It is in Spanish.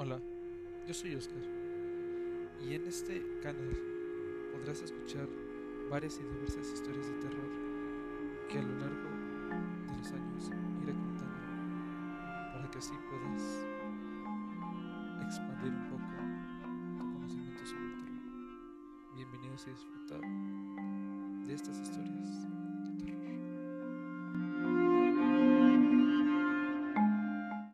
Hola, yo soy Oscar y en este canal podrás escuchar varias y diversas historias de terror que a lo largo de los años iré contando para que así puedas expandir un poco tu conocimiento sobre el terror. Bienvenidos y disfrutar de estas historias.